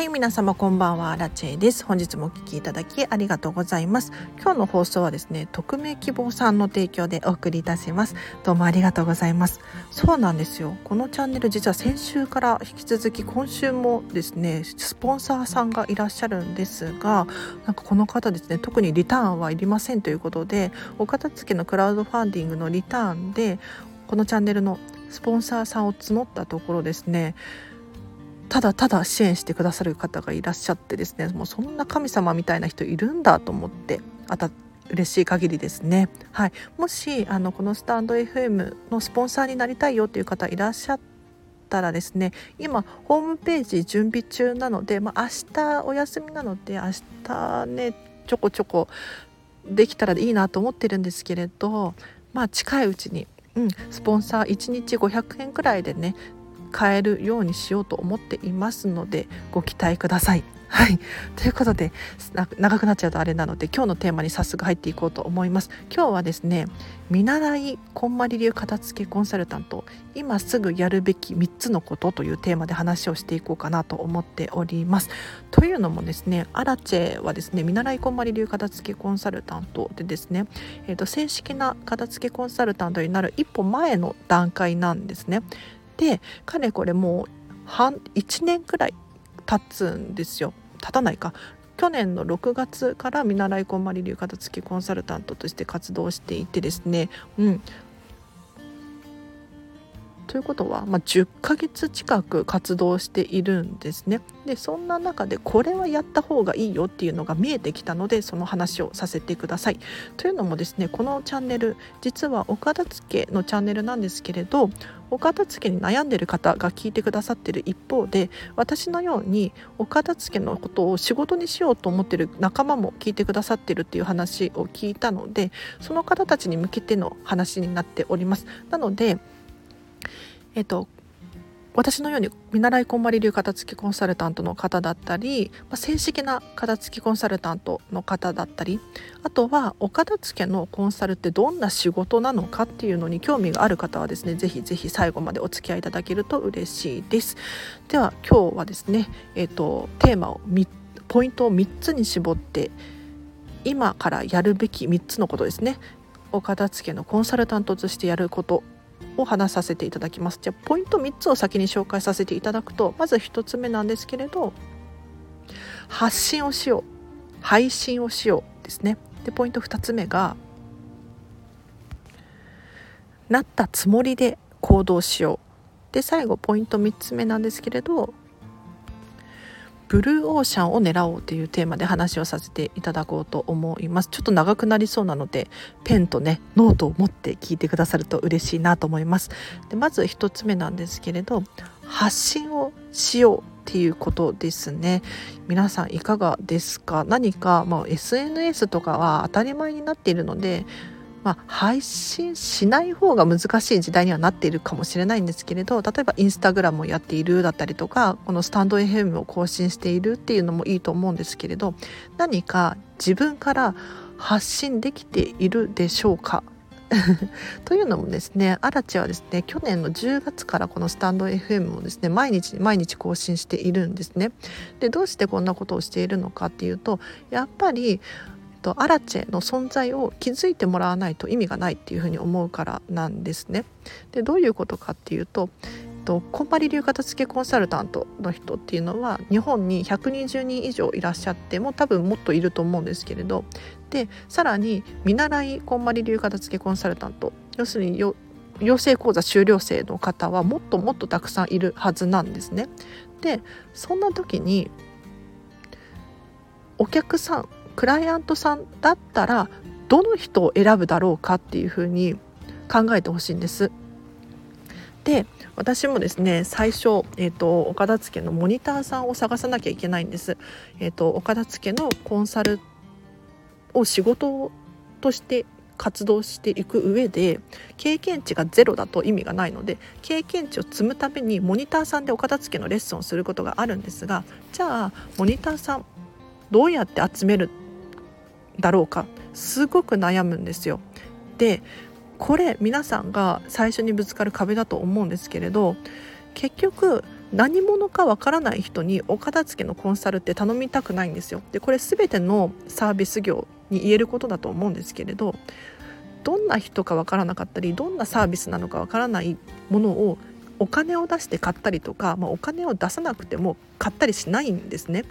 はい、皆様こんばんは、ラチェです。本日もお聞きいただきありがとうございます。今日の放送はですね、匿名希望さんの提供でお送りいたします。どうもありがとうございます。そうなんですよ。このチャンネル実は先週から引き続き今週もですね、スポンサーさんがいらっしゃるんですが、なんかこの方ですね、特にリターンはいりませんということで、お片付けのクラウドファンディングのリターンで、このチャンネルのスポンサーさんを募ったところですね、ただただ支援してくださる方がいらっしゃってですねもうそんな神様みたいな人いるんだと思ってあた嬉しい限りですね。はい、もしあのこのスタンド FM のスポンサーになりたいよという方いらっしゃったらですね今ホームページ準備中なので、まあ、明日お休みなので明日ねちょこちょこできたらいいなと思ってるんですけれどまあ近いうちに、うん、スポンサー1日500円くらいでね買えるようにしようと思っていますのでご期待ください。はい、ということで長くなっちゃうとあれなので今日のテーマに早速入っていこうと思います。今日はですね見習いこんまり流片付けコンサルタント。今すぐやるべき3つのことというテーマで話をしていこうかなと思っております。というのもですねアラチェはですね見習いこんまり流片付けコンサルタントでですね、えーと正式な片付けコンサルタントになる一歩前の段階なんですね。でかれこれもう半1年くらい経つんですよ。経たないか。去年の6月から見習いこんまり流片付きコンサルタントとして活動していてですね、うん、ということは、まあ、10ヶ月近く活動しているんですね。でそんな中でこれはやった方がいいよっていうのが見えてきたのでその話をさせてください。というのもですねこのチャンネル実はお片付けのチャンネルなんですけれどお片付けに悩んでる方が聞いてくださってる一方で私のようにお片付けのことを仕事にしようと思ってる仲間も聞いてくださってるっていう話を聞いたのでその方たちに向けての話になっております。なのでえっと私のように見習いこんまり流片付きコンサルタントの方だったり、まあ、正式な片付きコンサルタントの方だったりあとはお片付けのコンサルってどんな仕事なのかっていうのに興味がある方はですねぜひぜひ最後までお付き合いいただけると嬉しいです。では今日はですね、えーと、テーマをポイントを3つに絞って今からやるべき3つのことですねお片付けのコンサルタントとしてやることを話させていただきます。じゃあポイント3つを先に紹介させていただくとまず1つ目なんですけれど発信をしよう。配信をしようですね。でポイント2つ目がなったつもりで行動しよう。で最後ポイント3つ目なんですけれどブルーオーシャンを狙おうというテーマで話をさせていただこうと思います。ちょっと長くなりそうなのでペンとねノートを持って聞いてくださると嬉しいなと思います。でまず1つ目なんですけれど発信をしようっていうことですね。皆さんいかがですか？何か、まあ、SNS とかは当たり前になっているのでまあ、配信しない方が難しい時代にはなっているかもしれないんですけれど例えばインスタグラムをやっているだったりとかこのスタンド FM を更新しているっていうのもいいと思うんですけれど何か自分から発信できているでしょうか？というのもですねアラチはですね去年の10月からこのスタンド FM をですね毎日毎日更新しているんですね。でどうしてこんなことをしているのかっていうとやっぱりとアラチェの存在を気づいてもらわないと意味がないっていうふうに思うからなんですね。でどういうことかっていうととこんまり流片付けコンサルタントの人っていうのは日本に120人以上いらっしゃっても多分もっといると思うんですけれどでさらに見習いこんまり流片付けコンサルタント要するに養成講座修了生の方はもっともっとたくさんいるはずなんですね。でそんな時にお客さんクライアントさんだったらどの人を選ぶだろうかっていうふうに考えてほしいんです。で私もですね最初、えーと、岡田付のモニターさんを探さなきゃいけないんです。えーと、岡田付のコンサルを仕事として活動していく上で経験値がゼロだと意味がないので経験値を積むためにモニターさんでお片付けのレッスンをすることがあるんですがじゃあモニターさんどうやって集めるだろうかすごく悩むんですよ。でこれ皆さんが最初にぶつかる壁だと思うんですけれど結局何者かわからない人にお片付けのコンサルって頼みたくないんですよ。でこれ全てのサービス業に言えることだと思うんですけれどどんな人かわからなかったりどんなサービスなのかわからないものをお金を出して買ったりとか、まあ、お金を出さなくても買ったりしないんですね。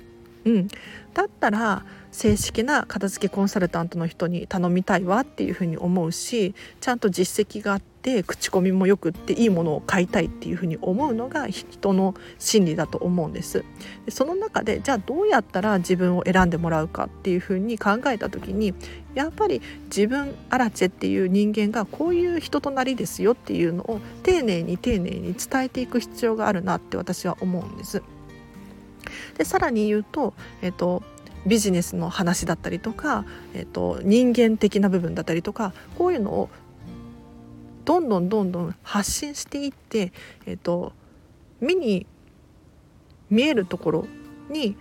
うん、だったら正式な片付けコンサルタントの人に頼みたいわっていうふうに思うしちゃんと実績があって口コミもよくっていいものを買いたいっていうふうに思うのが人の心理だと思うんですでその中でじゃあどうやったら自分を選んでもらうかっていうふうに考えた時にやっぱり自分アラチェっていう人間がこういう人となりですよっていうのを丁寧に丁寧に伝えていく必要があるなって私は思うんです。でさらに言うと,、えっとビジネスの話だったりとか、えっと、人間的な部分だったりとかこういうのをどんどんどんどん発信していって、えっと、目に見えるところに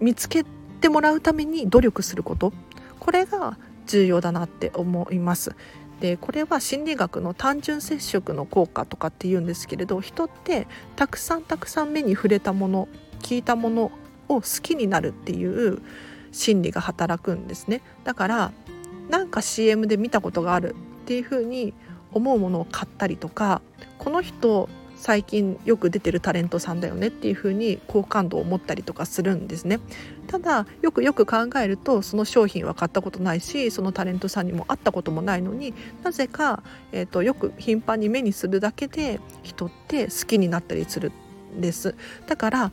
見つけてもらうために努力することこれが重要だなって思います。でこれは心理学の単純接触の効果とかっていうんですけれど人ってたくさんたくさん目に触れたもの聞いたものを好きになるっていう心理が働くんですね。だからなんか CM で見たことがあるっていうふうに思うものを買ったりとかこの人最近よく出てるタレントさんだよねっていう風に好感度を持ったりとかするんですねただよくよく考えるとその商品は買ったことないしそのタレントさんにも会ったこともないのになぜか、えーと、よく頻繁に目にするだけで人って好きになったりするんですだから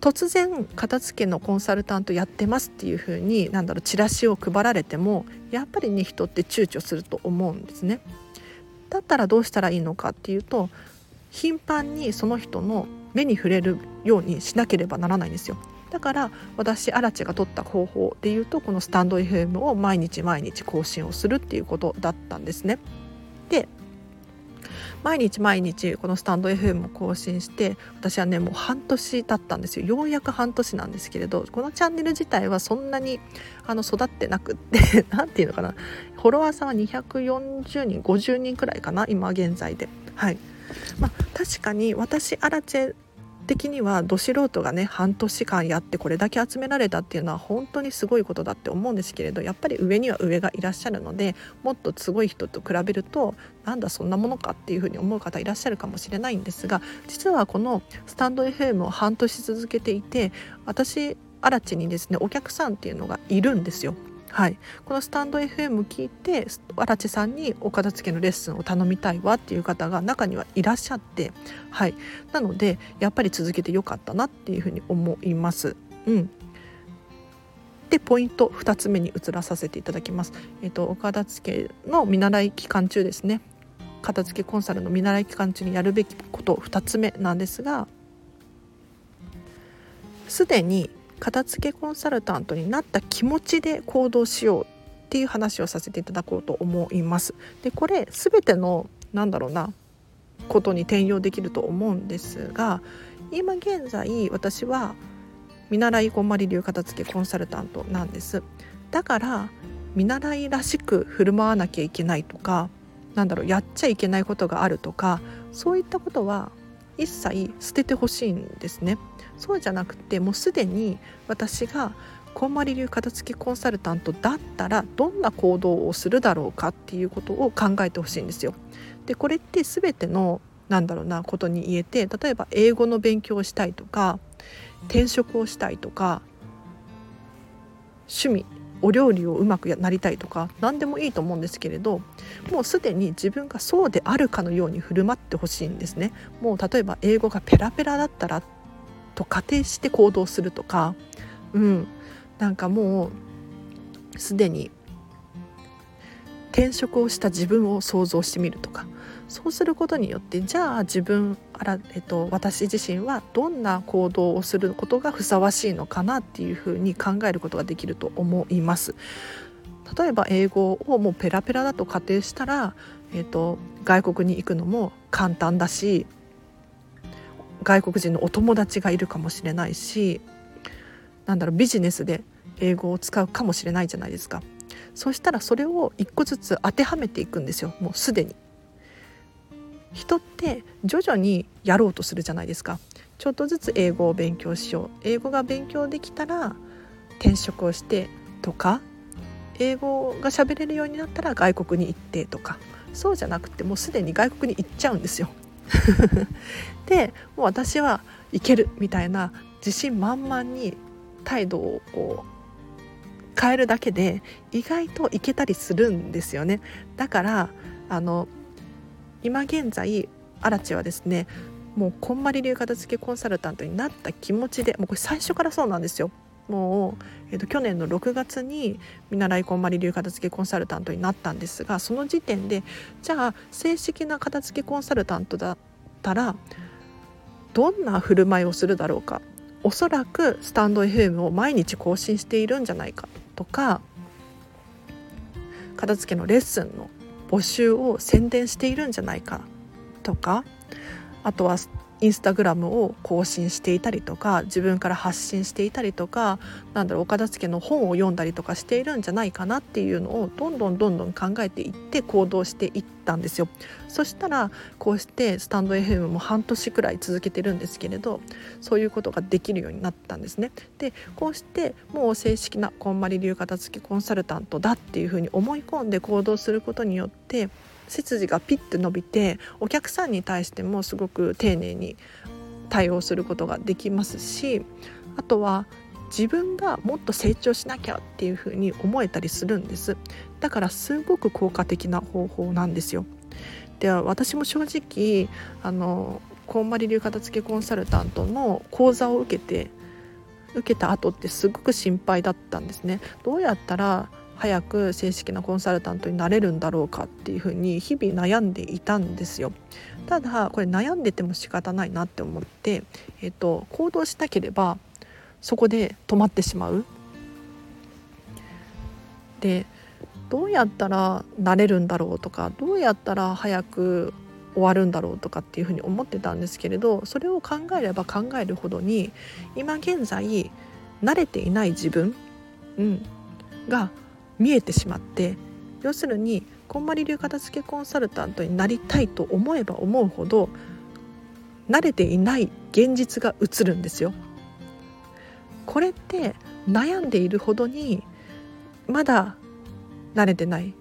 突然片付けのコンサルタントやってますっていう風になんだろうチラシを配られてもやっぱりね人って躊躇すると思うんですね。だったらどうしたらいいのかっていうと頻繁にその人の目に触れるようにしなければならないんですよ。だから私アラチが取った方法でいうとこのスタンド FM を毎日毎日更新をするっていうことだったんですね。で毎日毎日このスタンド FM を更新して私はねもう半年経ったんですよ。ようやく半年なんですけれどこのチャンネル自体はそんなにあの育ってなくって 何て言うのかな。フォロワーさんは240人50人くらいかな今現在で。はい。まあ、確かに私アラチェ的にはど素人がね半年間やってこれだけ集められたっていうのは本当にすごいことだって思うんですけれどやっぱり上には上がいらっしゃるのでもっとすごい人と比べるとなんだそんなものかっていうふうに思う方いらっしゃるかもしれないんですが実はこのスタンド FM を半年続けていて私アラチにですねお客さんっていうのがいるんですよ。はい、このスタンド FM 聞いて荒地さんにお片付けのレッスンを頼みたいわっていう方が中にはいらっしゃって、はい、なのでやっぱり続けてよかったなっていうふうに思います。うんでポイント2つ目に移らさせていただきます。えっ、とお片付けの見習い期間中ですね片付けコンサルの見習い期間中にやるべきこと2つ目なんですがすでに片付けコンサルタントになった気持ちで行動しようっていう話をさせていただこうと思います。でこれ全てのなんだろうなことに転用できると思うんですが今現在私は見習いこまり流片付けコンサルタントなんですだから見習いらしく振る舞わなきゃいけないとかなんだろうやっちゃいけないことがあるとかそういったことは一切捨ててほしいんですねそうじゃなくてもうすでに私がこんまり流片付けコンサルタントだったらどんな行動をするだろうかっていうことを考えてほしいんですよ。でこれって全てのなんだろうなことに言えて例えば英語の勉強をしたいとか転職をしたいとか趣味お料理をうまくなりたいとか何でもいいと思うんですけれどもうすでに自分がそうであるかのように振る舞ってほしいんですね。もう例えば英語がペラペラだったらと仮定して行動するとか、うん、なんかもうすでに転職をした自分を想像してみるとかそうすることによってじゃあ自分あら、えっと、私自身はどんな行動をすることがふさわしいのかなっていうふうに考えることができると思います。例えば英語をもうペラペラだと仮定したら、えっと、外国に行くのも簡単だし外国人のお友達がいるかもしれないしなんだろうビジネスで英語を使うかもしれないじゃないですか。そしたらそれを一個ずつ当てはめていくんですよもうすでに。人って徐々にやろうとするじゃないですか。ちょっとずつ英語を勉強しよう。英語が勉強できたら転職をしてとか英語が喋れるようになったら外国に行ってとか。そうじゃなくてもうすでに外国に行っちゃうんですよ。でもう私は行けるみたいな自信満々に態度をこう変えるだけで意外といけたりするんですよね。だからあの今現在アラチはですねもうこんまり流片付けコンサルタントになった気持ちでもうこれ最初からそうなんですよ。もう、えーと、去年の6月に見習いこんまり流片付けコンサルタントになったんですがその時点でじゃあ正式な片付けコンサルタントだったらどんな振る舞いをするだろうか？おそらくスタンド FM を毎日更新しているんじゃないかとか片付けのレッスンの募集を宣伝しているんじゃないかとかあとはインスタグラムを更新していたりとか自分から発信していたりとかなんだろうお片付の本を読んだりとかしているんじゃないかなっていうのをどんどんどんどん考えていって行動していったんですよ。そしたらこうしてスタンド FM も半年くらい続けてるんですけれどそういうことができるようになったんですね。でこうしてもう正式なこんまり流片付けコンサルタントだっていうふうに思い込んで行動することによって背筋がピッと伸びてお客さんに対してもすごく丁寧に対応することができますしあとは自分がもっと成長しなきゃっていうふうに思えたりするんです。だからすごく効果的な方法なんですよ。では私も正直あのこんまり流片付けコンサルタントの講座を受けて受けた後ってすごく心配だったんですね。どうやったら早く正式なコンサルタントになれるんだろうかっていうふうに日々悩んでいたんですよ。ただこれ悩んでても仕方ないなって思って、えーと、行動しなければそこで止まってしまう。でどうやったらなれるんだろうとかどうやったら早く終わるんだろうとかっていうふうに思ってたんですけれどそれを考えれば考えるほどに今現在慣れていない自分、うん、が見えてしまって要するにこんまり流片付けコンサルタントになりたいと思えば思うほど慣れていない現実が映るんですよ。これって悩んでいるほどにまだ慣れてない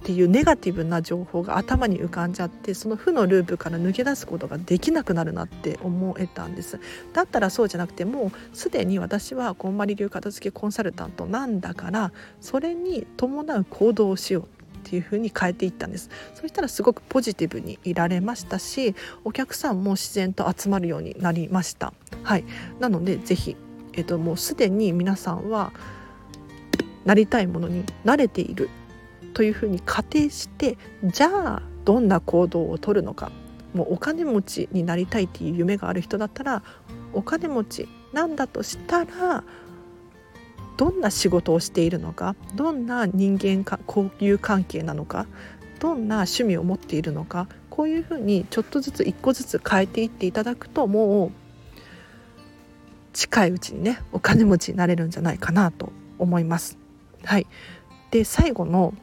っていうネガティブな情報が頭に浮かんじゃってその負のループから抜け出すことができなくなるなって思えたんです。だったらそうじゃなくてもうすでに私はこんまり流片付けコンサルタントなんだからそれに伴う行動をしようっていう風に変えていったんです。そしたらすごくポジティブにいられましたしお客さんも自然と集まるようになりました。はい。なのでぜひえっともうすでに皆さんはなりたいものに慣れているというふうに仮定してじゃあどんな行動をとるのか。もうお金持ちになりたいっていう夢がある人だったらお金持ちなんだとしたらどんな仕事をしているのか。どんな人間か交友関係なのか。どんな趣味を持っているのか。こういうふうにちょっとずつ一個ずつ変えていっていただくともう近いうちにねお金持ちになれるんじゃないかなと思います。はい、で最後の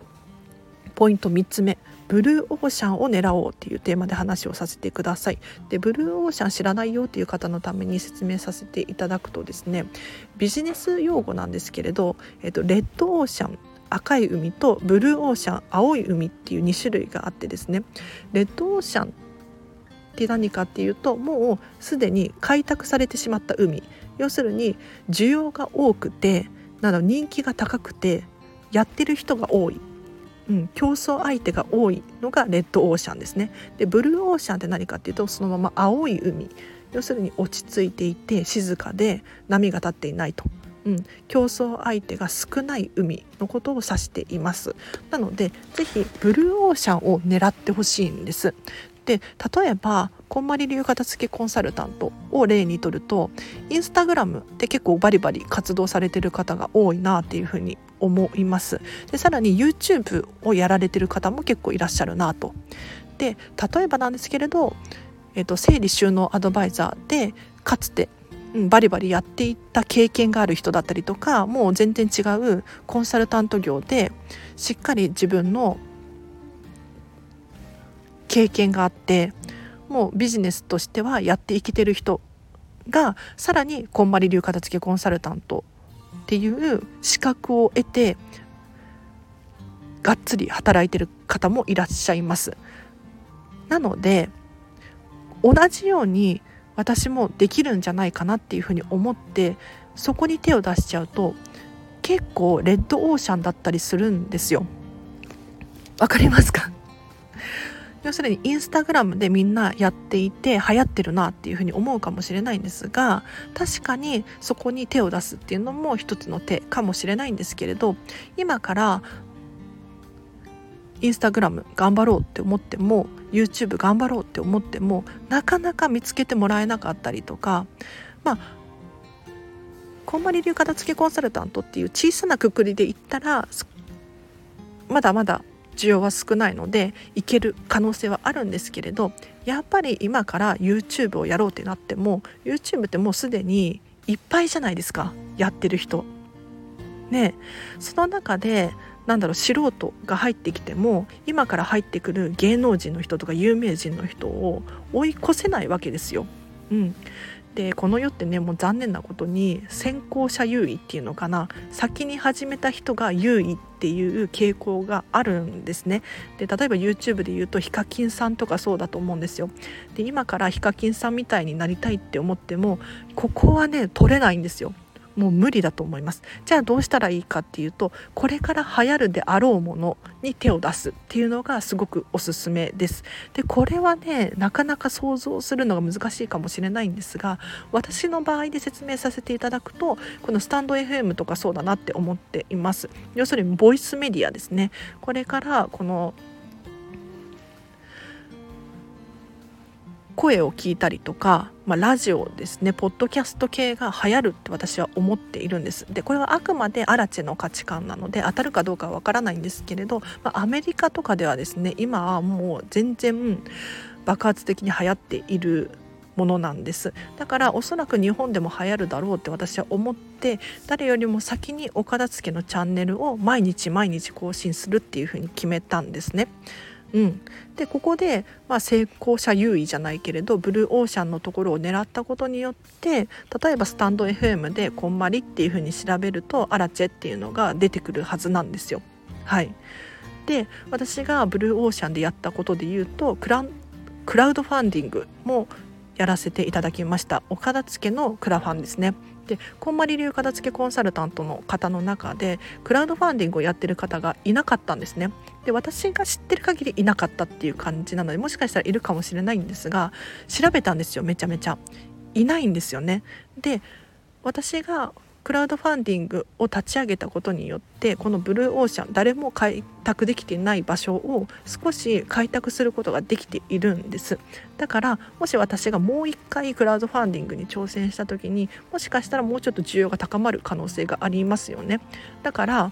ポイント3つ目ブルーオーシャンを狙おうっていうテーマで話をさせてください。でブルーオーシャン知らないよっていう方のために説明させていただくとですねビジネス用語なんですけれど、えっと、レッドオーシャン赤い海とブルーオーシャン青い海っていう2種類があってですねレッドオーシャンって何かっていうともうすでに開拓されてしまった海要するに需要が多くてなど人気が高くてやってる人が多いうん、競争相手が多いのがレッドオーシャンですね。でブルーオーシャンって何かっていうとそのまま青い海。要するに落ち着いていて静かで波が立っていないと、うん、競争相手が少ない海のことを指しています。なので是非ブルーオーシャンを狙ってほしいんです。で例えばこんまり流片付けコンサルタントを例にとるとインスタグラムって結構バリバリ活動されてる方が多いなっていうふうに思います。でさらに YouTube をやられてる方も結構いらっしゃるなと。で例えばなんですけれど、えーと、整理収納アドバイザーでかつてバリバリやっていった経験がある人だったりとかもう全然違うコンサルタント業でしっかり自分の経験があってもうビジネスとしてはやっていけてる人がさらにこんまり流片付けコンサルタントっていう資格を得てがっつり働いてる方もいらっしゃいます。なので同じように私もできるんじゃないかなっていうふうに思ってそこに手を出しちゃうと結構レッドオーシャンだったりするんですよ。わかりますか？要するにインスタグラムでみんなやっていて流行ってるなっていうふうに思うかもしれないんですが確かにそこに手を出すっていうのも一つの手かもしれないんですけれど今からインスタグラム頑張ろうって思っても YouTube 頑張ろうって思ってもなかなか見つけてもらえなかったりとかまあこんまり流片付けコンサルタントっていう小さなくくりで言ったらまだまだ需要は少ないのでいける可能性はあるんですけれどやっぱり今から YouTube をやろうってなっても YouTube ってもうすでにいっぱいじゃないですかやってる人。ねその中でなんだろう素人が入ってきても今から入ってくる芸能人の人とか有名人の人を追い越せないわけですよ。うん、でこの世ってねもう残念なことに先行者優位っていうのかな。先に始めた人が優位っていう傾向があるんですね。で例えば YouTube で言うとヒカキンさんとかそうだと思うんですよ。で今からヒカキンさんみたいになりたいって思ってもここはね取れないんですよ。もう無理だと思います。じゃあどうしたらいいかっていうとこれから流行るであろうものに手を出すっていうのがすごくおすすめです。でこれはねなかなか想像するのが難しいかもしれないんですが私の場合で説明させていただくとこのスタンド FM とかそうだなって思っています。要するにボイスメディアですね。これからこの声を聞いたりとか、まあ、ラジオですねポッドキャスト系が流行るって私は思っているんですでこれはあくまでアラチェの価値観なので当たるかどうかはわからないんですけれど、まあ、アメリカとかではですね今はもう全然爆発的に流行っているものなんですだからおそらく日本でも流行るだろうって私は思って誰よりも先に岡田付のチャンネルを毎日毎日更新するっていうふうに決めたんですね。うん、でここで、まあ、成功者優位じゃないけれどブルーオーシャンのところを狙ったことによって例えばスタンド FM で「こんまり」っていうふうに調べると「アラチェ」っていうのが出てくるはずなんですよ。はい、で私がブルーオーシャンでやったことで言うとクラクラウドファンディングもやらせていただきました。お片付けのクラファンですね。でこんまり流片付けコンサルタントの方の中でクラウドファンディングをやってる方がいなかったんですね。で私が知ってる限りいなかったっていう感じなのでもしかしたらいるかもしれないんですが調べたんですよめちゃめちゃ。いないんですよね。で私がクラウドファンディングを立ち上げたことによってこのブルーオーシャン誰も開拓できていない場所を少し開拓することができているんです。だからもし私がもう一回クラウドファンディングに挑戦した時にもしかしたらもうちょっと需要が高まる可能性がありますよね。だから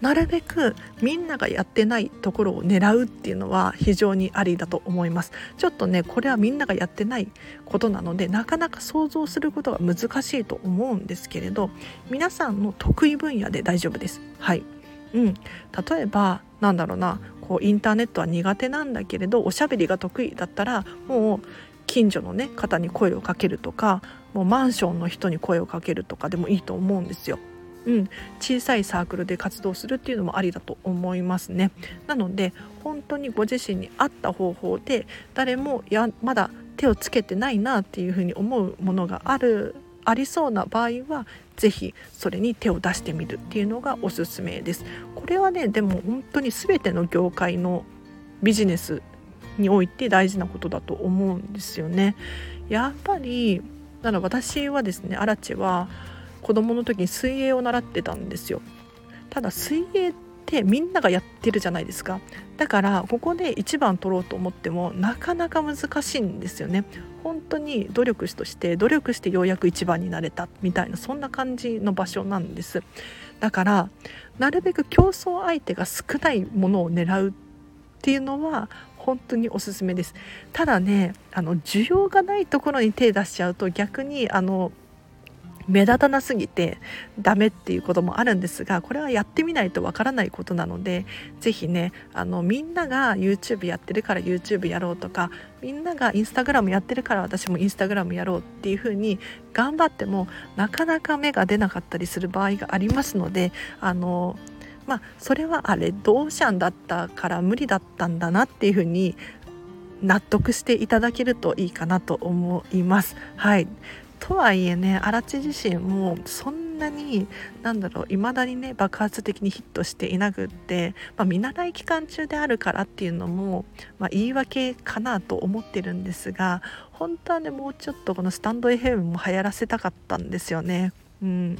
なるべくみんながやってないところを狙うっていうのは非常にありだと思います。ちょっとねこれはみんながやってないことなのでなかなか想像することが難しいと思うんですけれど皆さんの得意分野で大丈夫です。はい。うん、例えばなんだろうなこうインターネットは苦手なんだけれどおしゃべりが得意だったらもう近所の、ね、方に声をかけるとかもうマンションの人に声をかけるとかでもいいと思うんですよ。うん、小さいサークルで活動するっていうのもありだと思いますね。なので本当にご自身に合った方法で誰もやまだ手をつけてないなっていうふうに思うものがあるありそうな場合は是非それに手を出してみるっていうのがおすすめです。これはねでも本当に全ての業界のビジネスにおいて大事なことだと思うんですよね。やっぱりだから私はですねアラチは子供の時に水泳を習ってたんですよ。ただ水泳ってみんながやってるじゃないですか。だからここで1番取ろうと思ってもなかなか難しいんですよね。本当に努力として努力してようやく1番になれたみたいなそんな感じの場所なんです。だからなるべく競争相手が少ないものを狙うっていうのは本当におすすめです。ただねあの需要がないところに手出しちゃうと逆にあの目立たなすぎてダメっていうこともあるんですがこれはやってみないとわからないことなので是非ねあのみんなが YouTube やってるから YouTube やろうとかみんなが Instagram やってるから私も Instagram やろうっていう風に頑張ってもなかなか芽が出なかったりする場合がありますのであのまあそれはあれドーシャンだったから無理だったんだなっていう風に納得していただけるといいかなと思います。はいとはいえね荒地自身もそんなになんだろう未だにね爆発的にヒットしていなくって、まあ、見習い期間中であるからっていうのも、まあ、言い訳かなと思ってるんですが本当はねもうちょっとこのスタンド FM も流行らせたかったんですよね。うん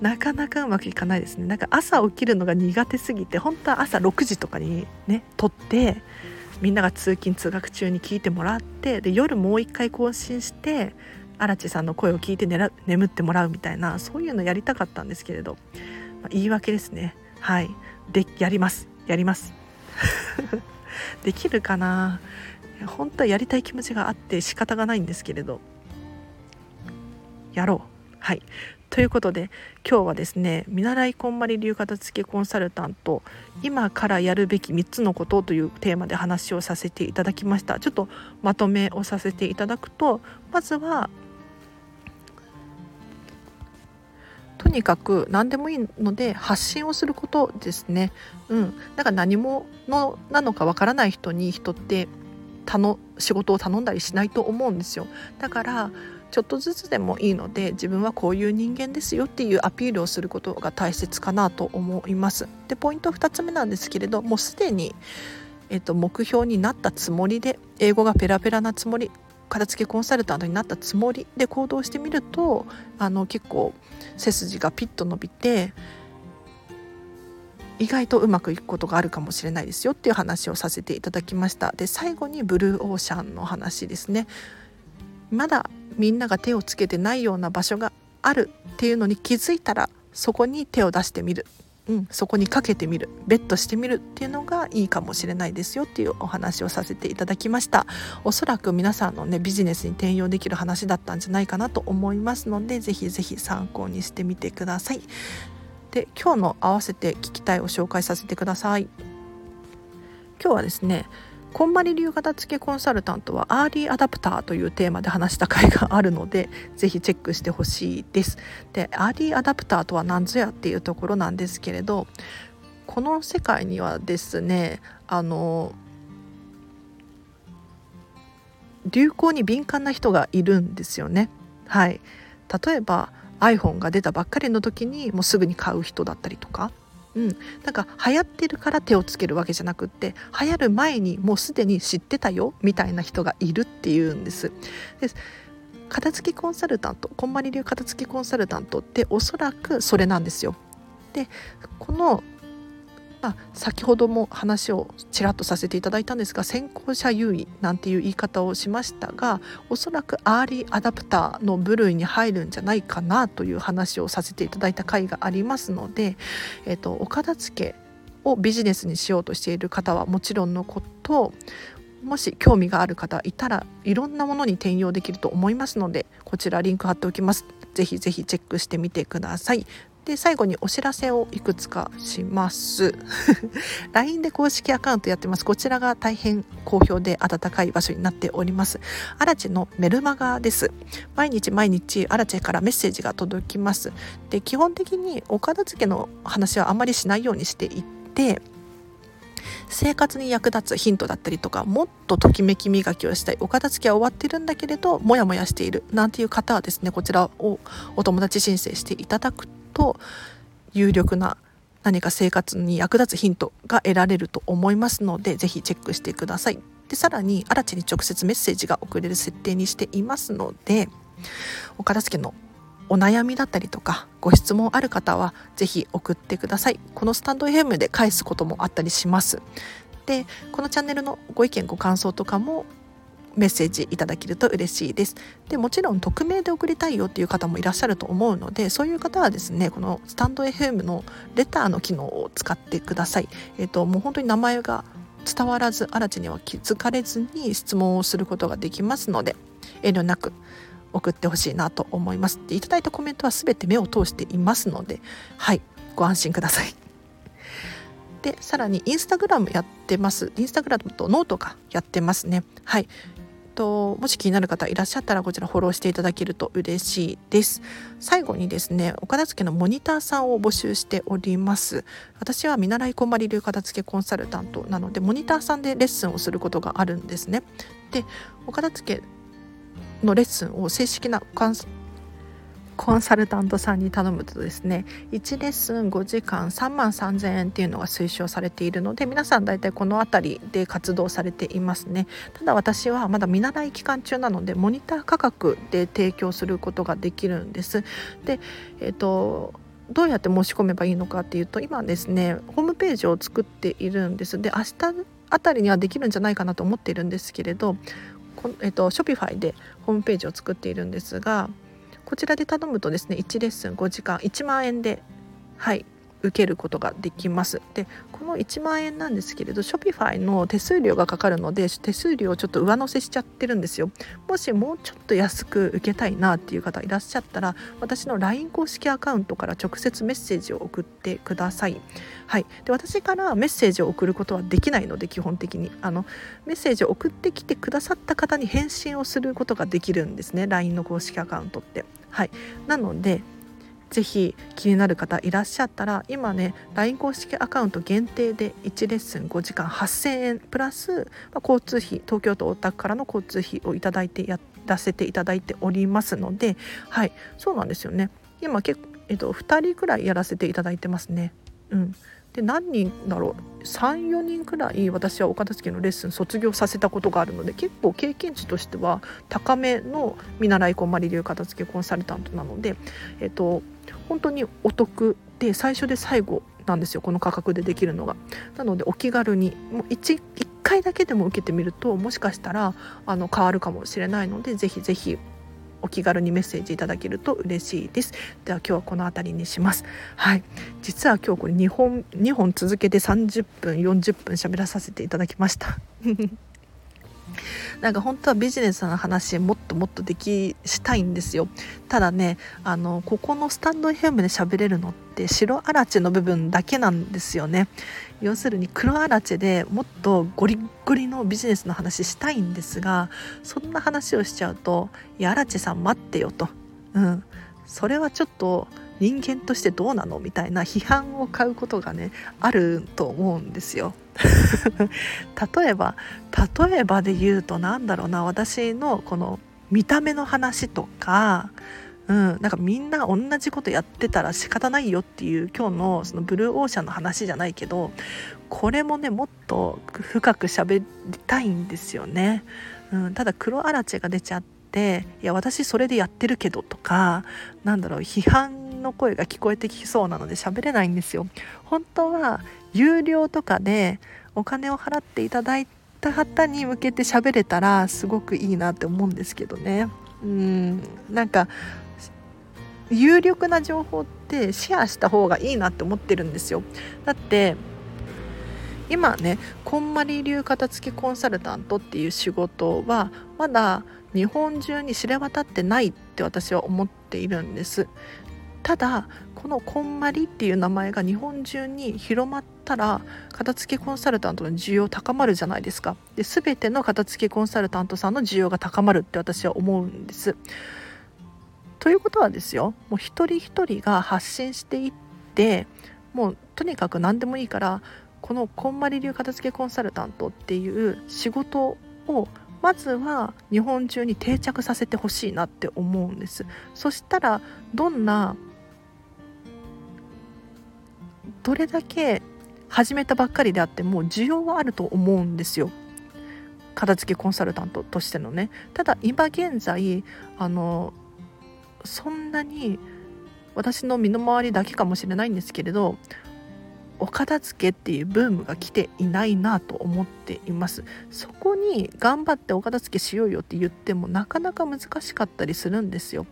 なかなかうまくいかないですねなんか朝起きるのが苦手すぎて本当は朝6時とかにね撮ってみんなが通勤通学中に聞いてもらってで夜もう一回更新して荒地さんの声を聞いて眠ってもらうみたいなそういうのやりたかったんですけれど、まあ、言い訳ですね。はい。でやります。やります。できるかな？本当はやりたい気持ちがあって仕方がないんですけれどやろう。はい。ということで今日はですね見習いこんまり流片付けコンサルタント今からやるべき3つのことというテーマで話をさせていただきました。ちょっとまとめをさせていただくとまずはとにかく何でもいいので発信をすることですね。うん、だから何ものなのかわからない人に人っての仕事を頼んだりしないと思うんですよ。だからちょっとずつでもいいので自分はこういう人間ですよっていうアピールをすることが大切かなと思います。でポイント2つ目なんですけれどもうすでに、えっと、目標になったつもりで英語がペラペラなつもり片付けコンサルタントになったつもりで行動してみるとあの結構背筋がピッと伸びて意外とうまくいくことがあるかもしれないですよっていう話をさせていただきました。で最後にブルーオーシャンの話ですね。まだみんなが手をつけてないような場所があるっていうのに気づいたらそこに手を出してみる。うん、そこにかけてみるベットしてみるっていうのがいいかもしれないですよっていうお話をさせていただきました。おそらく皆さんのねビジネスに転用できる話だったんじゃないかなと思いますので是非是非参考にしてみてください。で今日の合わせて聞きたいを紹介させてください。今日はですねこんまり流片づけコンサルタントはアーリーアダプターというテーマで話した回があるので ぜひチェックしてほしいです。でアーリーアダプターとは何ぞやっていうところなんですけれどこの世界にはですねあの流行に敏感な人がいるんですよね。はい、例えば iPhone が出たばっかりの時にもうすぐに買う人だったりとかうん、なんか流行ってるから手をつけるわけじゃなくって流行る前にもうすでに知ってたよみたいな人がいるっていうんです。で片付きコンサルタントこんまり流片付きコンサルタントっておそらくそれなんですよ。でこのまあ、先ほども話をちらっとさせていただいたんですが先行者優位なんていう言い方をしましたがおそらくアーリーアダプターの部類に入るんじゃないかなという話をさせていただいた回がありますので、えーと、お片付けをビジネスにしようとしている方はもちろんのこともし興味がある方いたらいろんなものに転用できると思いますのでこちらリンク貼っておきます。ぜひぜひチェックしてみてください。で最後にお知らせをいくつかします。LINE で公式アカウントやってます。こちらが大変好評で温かい場所になっております。アラチェのメルマガです。毎日毎日アラチェからメッセージが届きます。で基本的にお片付けの話はあまりしないようにしていて生活に役立つヒントだったりとかもっとときめき磨きをしたいお片付けは終わってるんだけれどモヤモヤしているなんていう方はですねこちらをお友達申請していただくと有力な何か生活に役立つヒントが得られると思いますのでぜひチェックしてください。でさらに新地に直接メッセージが送れる設定にしていますのでお片付けのお悩みだったりとかご質問ある方はぜひ送ってください。このスタンド FM で返すこともあったりします。でこのチャンネルのご意見ご感想とかもメッセージいただけると嬉しいです。でもちろん匿名で送りたいよっていう方もいらっしゃると思うのでそういう方はですねこのスタンド FM のレターの機能を使ってください。えっ、ー、ともう本当に名前が伝わらず私には気づかれずに質問をすることができますので遠慮なく送ってほしいなと思います。でいただいたコメントは全て目を通していますのではいご安心ください。でさらにインスタグラムやってます。インスタグラムとノートがやってますね。はい。ともし気になる方いらっしゃったらこちらフォローしていただけると嬉しいです。最後にですねお片付けのモニターさんを募集しております。私は見習いこんまり流片付けコンサルタントなのでモニターさんでレッスンをすることがあるんですね。でお片付けのレッスンを正式なコンサルタントさんに頼むとですね1レッスン5時間3万3000円っていうのが推奨されているので皆さん大体この辺りで活動されていますね。ただ私はまだ見習い期間中なのでモニター価格で提供することができるんです。でえっ、ー、とどうやって申し込めばいいのかっていうと今ですねホームページを作っているんです。で明日あたりにはできるんじゃないかなと思っているんですけれどこえっと、ショピファイでホームページを作っているんですがこちらで頼むとですね1レッスン5時間1万円ではい受けることができます。でこの1万円なんですけれど Shopify の手数料がかかるので手数料をちょっと上乗せしちゃってるんですよ。もしもうちょっと安く受けたいなっていう方いらっしゃったら私の LINE 公式アカウントから直接メッセージを送ってください。はい、で私からメッセージを送ることはできないので基本的にあのメッセージを送ってきてくださった方に返信をすることができるんですね LINE の公式アカウントって。はい、なのでぜひ気になる方いらっしゃったら今ね LINE 公式アカウント限定で1レッスン5時間8,000円プラス、まあ、交通費東京都大田区からの交通費をいただいてやらせていただいておりますのではいそうなんですよね今結構、えっと、2人くらいやらせていただいてますね。うん、で何人だろう？34人くらい私はお片付けのレッスン卒業させたことがあるので結構経験値としては高めの見習いこんまり流片付けコンサルタントなので、えっと、本当にお得で最初で最後なんですよこの価格でできるのが。なのでお気軽にもう 1, 1回だけでも受けてみるともしかしたらあの変わるかもしれないのでぜひぜひお気軽にメッセージいただけると嬉しいです。では今日はこの辺りにします。はい。実は今日これ2本2本続けて30分40分喋らさせていただきました。なんか本当はビジネスの話もっともっとできしたいんですよ。ただねあのここのスタンド FM で喋れるのって白あらちの部分だけなんですよね。要するに黒あらちでもっとゴリゴリのビジネスの話したいんですがそんな話をしちゃうと「いやあらちさん待ってよ」と。うんそれはちょっと人間としてどうなのみたいな批判を買うことがねあると思うんですよ。例えば例えばで言うと何だろうな私のこの見た目の話とか、うん、なんかみんな同じことやってたら仕方ないよっていう今日のそのブルーオーシャンの話じゃないけどこれもねもっと深く喋りたいんですよね。うん、ただ黒あらちが出ちゃっていや私それでやってるけどとかなんだろう批判の声が聞こえてきそうなので喋れないんですよ。本当は有料とかでお金を払っていただいた方に向けて喋れたらすごくいいなって思うんですけどね。うんなんか有力な情報ってシェアした方がいいなって思ってるんですよ。だって今ねこんまり流片付けコンサルタントっていう仕事はまだ日本中に知れ渡ってないって私は思っているんです。ただこのこんまりっていう名前が日本中に広まったら片付けコンサルタントの需要高まるじゃないですか。で全ての片付けコンサルタントさんの需要が高まるって私は思うんです。ということはですよ。もう一人一人が発信していってもうとにかく何でもいいからこのこんまり流片付けコンサルタントっていう仕事をまずは日本中に定着させてほしいなって思うんです。そしたらどんなどれだけ始めたばっかりであっても需要はあると思うんですよ。片付けコンサルタントとしてのね。ただ今現在あのそんなに私の身の回りだけかもしれないんですけれどお片付けっていうブームが来ていないなと思っています。そこに頑張ってお片付けしようよって言ってもなかなか難しかったりするんですよ。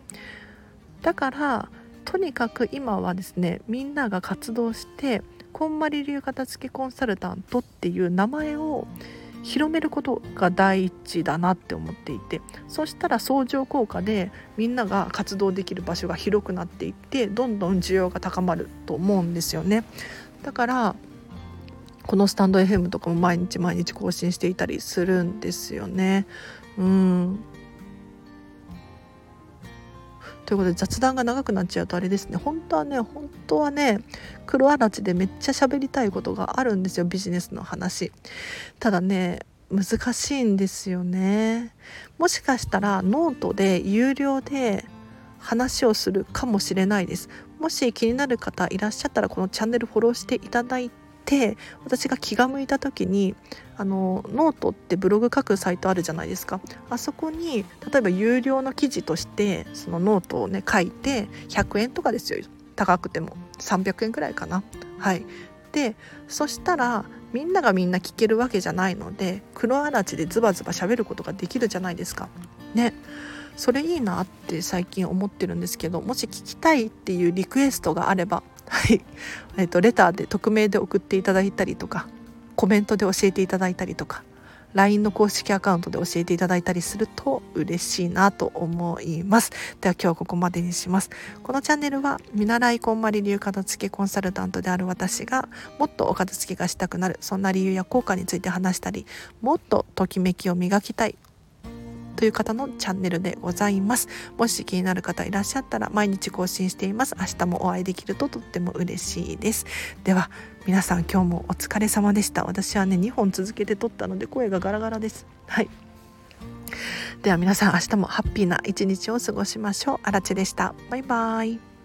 だからとにかく今はですねみんなが活動してこんまり流片付けコンサルタントっていう名前を広めることが第一だなって思っていてそしたら相乗効果でみんなが活動できる場所が広くなっていってどんどん需要が高まると思うんですよね。だからこのスタンド FM とかも毎日毎日更新していたりするんですよね。うんということで雑談が長くなっちゃうとあれですね。本当はね本当はね黒あらちでめっちゃ喋りたいことがあるんですよ。ビジネスの話。ただね難しいんですよね。もしかしたらノートで有料で話をするかもしれないです。もし気になる方いらっしゃったらこのチャンネルフォローしていただいて私が気が向いた時にあのノートってブログ書くサイトあるじゃないですか。あそこに例えば有料の記事としてそのノートをね書いて100円とかですよ。高くても。300円くらいかな。はい。でそしたらみんながみんな聞けるわけじゃないので黒あらちでズバズバ喋ることができるじゃないですか。ね。それいいなって最近思ってるんですけどもし聞きたいっていうリクエストがあればはい、えーと、レターで匿名で送っていただいたりとかコメントで教えていただいたりとか LINE の公式アカウントで教えていただいたりすると嬉しいなと思います。では今日はここまでにします。このチャンネルは見習いこんまり流片付けコンサルタントである私がもっとお片付けがしたくなるそんな理由や効果について話したりもっとときめきを磨きたいという方のチャンネルでございます。もし気になる方いらっしゃったら毎日更新しています。明日もお会いできるととっても嬉しいです。では皆さん今日もお疲れ様でした。私はね2本続けて撮ったので声がガラガラです。はい。では皆さん明日もハッピーな一日を過ごしましょう。あらちでした。バイバイ。